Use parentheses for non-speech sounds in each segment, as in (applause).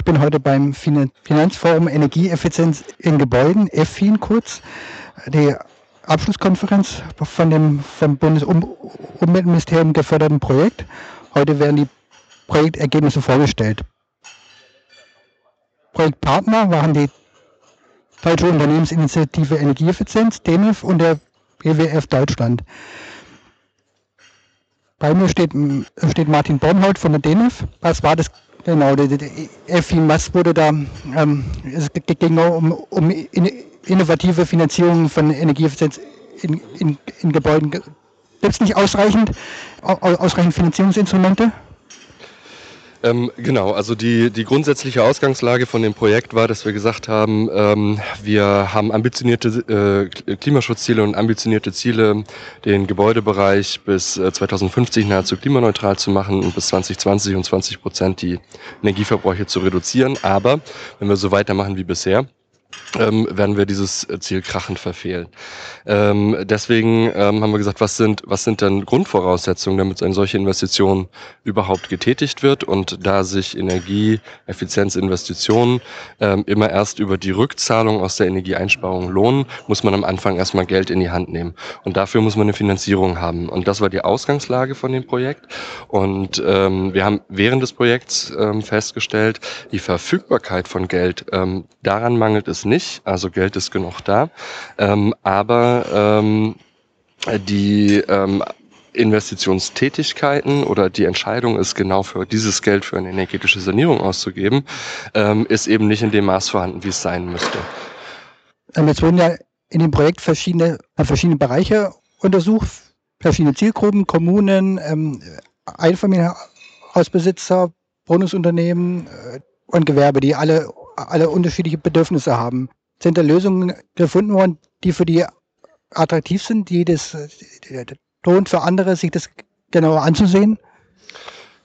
Ich bin heute beim Finanzforum Energieeffizienz in Gebäuden, EFFIN kurz, die Abschlusskonferenz von dem vom Bundesumweltministerium geförderten Projekt. Heute werden die Projektergebnisse vorgestellt. Projektpartner waren die Deutsche Unternehmensinitiative Energieeffizienz, DENEF und der BWF Deutschland. Bei mir steht, steht Martin Bornhold von der DENEF. Was war das genau? Die, die EFI, was wurde da, ähm, es ging um, um innovative Finanzierung von Energieeffizienz in, in, in Gebäuden. Gibt es nicht ausreichend, ausreichend Finanzierungsinstrumente? Ähm, genau, also die, die grundsätzliche Ausgangslage von dem Projekt war, dass wir gesagt haben, ähm, wir haben ambitionierte äh, Klimaschutzziele und ambitionierte Ziele, den Gebäudebereich bis äh, 2050 nahezu klimaneutral zu machen und bis 2020 um 20 Prozent die Energieverbräuche zu reduzieren. Aber wenn wir so weitermachen wie bisher, ähm, werden wir dieses Ziel krachend verfehlen. Ähm, deswegen ähm, haben wir gesagt, was sind, was sind denn Grundvoraussetzungen, damit eine solche Investition überhaupt getätigt wird? Und da sich Energieeffizienzinvestitionen ähm, immer erst über die Rückzahlung aus der Energieeinsparung lohnen, muss man am Anfang erstmal Geld in die Hand nehmen. Und dafür muss man eine Finanzierung haben. Und das war die Ausgangslage von dem Projekt. Und ähm, wir haben während des Projekts ähm, festgestellt, die Verfügbarkeit von Geld, ähm, daran mangelt es nicht nicht, also Geld ist genug da. Ähm, aber ähm, die ähm, Investitionstätigkeiten oder die Entscheidung ist genau für dieses Geld für eine energetische Sanierung auszugeben, ähm, ist eben nicht in dem Maß vorhanden, wie es sein müsste. Ähm, jetzt wurden ja in dem Projekt verschiedene, äh, verschiedene Bereiche untersucht, verschiedene Zielgruppen, Kommunen, ähm, Einfamilienhausbesitzer, Bonusunternehmen äh, und Gewerbe, die alle alle unterschiedliche Bedürfnisse haben. Sind da Lösungen gefunden worden, die für die attraktiv sind, die das lohnt für andere, sich das genauer anzusehen?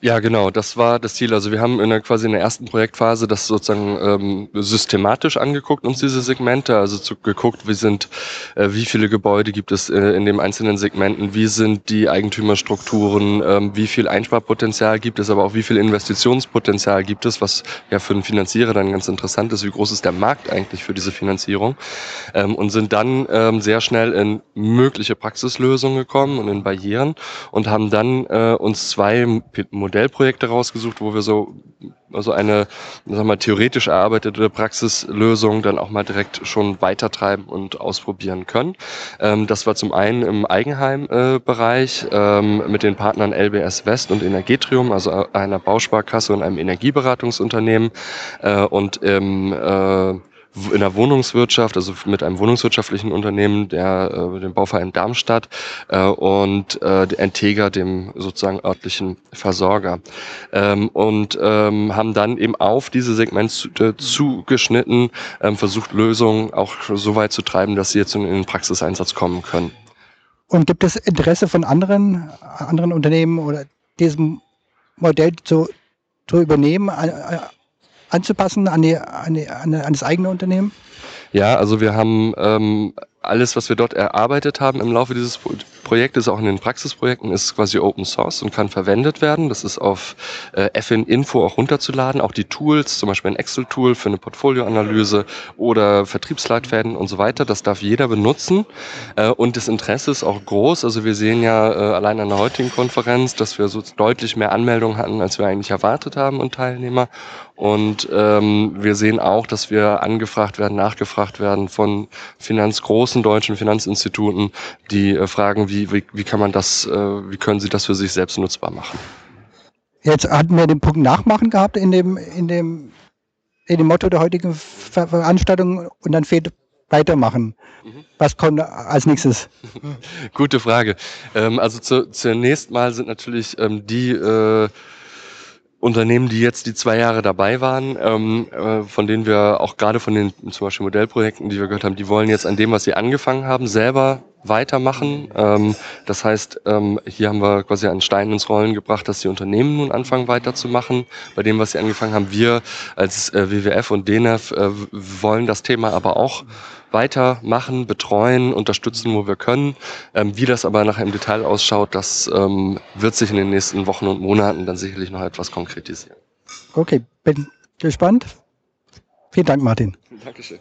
Ja, genau, das war das Ziel. Also wir haben in der, quasi in der ersten Projektphase das sozusagen ähm, systematisch angeguckt, uns diese Segmente, also zu, geguckt, wie sind, äh, wie viele Gebäude gibt es äh, in den einzelnen Segmenten, wie sind die Eigentümerstrukturen, ähm, wie viel Einsparpotenzial gibt es, aber auch wie viel Investitionspotenzial gibt es, was ja für einen Finanzierer dann ganz interessant ist, wie groß ist der Markt eigentlich für diese Finanzierung ähm, und sind dann ähm, sehr schnell in mögliche Praxislösungen gekommen und in Barrieren und haben dann äh, uns zwei Modelle Modellprojekte rausgesucht, wo wir so also eine sag mal, theoretisch erarbeitete Praxislösung dann auch mal direkt schon weitertreiben und ausprobieren können. Ähm, das war zum einen im Eigenheimbereich äh, ähm, mit den Partnern LBS West und Energetrium, also einer Bausparkasse und einem Energieberatungsunternehmen äh, und im äh, in der Wohnungswirtschaft, also mit einem wohnungswirtschaftlichen Unternehmen, der äh, dem Bauverein Darmstadt äh, und äh, Entega, dem sozusagen örtlichen Versorger. Ähm, und ähm, haben dann eben auf diese Segment zu, äh, zugeschnitten, ähm, versucht Lösungen auch so weit zu treiben, dass sie jetzt in den Praxiseinsatz kommen können. Und gibt es Interesse von anderen, anderen Unternehmen oder diesem Modell zu, zu übernehmen, anzupassen an, die, an, die, an das eigene Unternehmen? Ja, also wir haben ähm, alles, was wir dort erarbeitet haben im Laufe dieses Projektes, auch in den Praxisprojekten, ist quasi Open Source und kann verwendet werden. Das ist auf äh, FN Info auch runterzuladen. Auch die Tools, zum Beispiel ein Excel-Tool für eine Portfolioanalyse oder Vertriebsleitfäden und so weiter. Das darf jeder benutzen. Äh, und das Interesse ist auch groß. Also wir sehen ja äh, allein an der heutigen Konferenz, dass wir so deutlich mehr Anmeldungen hatten, als wir eigentlich erwartet haben und Teilnehmer. Und ähm, wir sehen auch, dass wir angefragt werden, nachgefragt werden von Finanzgroßen deutschen Finanzinstituten, die äh, fragen, wie, wie, wie kann man das, äh, wie können sie das für sich selbst nutzbar machen? Jetzt hatten wir den Punkt Nachmachen gehabt in dem, in dem, in dem Motto der heutigen Ver Veranstaltung und dann fehlt Weitermachen. Mhm. Was kommt als nächstes? (laughs) Gute Frage. Ähm, also zu, zunächst mal sind natürlich ähm, die äh, Unternehmen, die jetzt die zwei Jahre dabei waren, ähm, äh, von denen wir auch gerade von den zum Beispiel Modellprojekten, die wir gehört haben, die wollen jetzt an dem, was sie angefangen haben, selber weitermachen. Ähm, das heißt, ähm, hier haben wir quasi einen Stein ins Rollen gebracht, dass die Unternehmen nun anfangen weiterzumachen. Bei dem, was sie angefangen haben, wir als äh, WWF und DNF äh, wollen das Thema aber auch weitermachen, betreuen, unterstützen, wo wir können. Ähm, wie das aber nachher im Detail ausschaut, das ähm, wird sich in den nächsten Wochen und Monaten dann sicherlich noch etwas konkretisieren. Okay, bin gespannt. Vielen Dank, Martin. Dankeschön.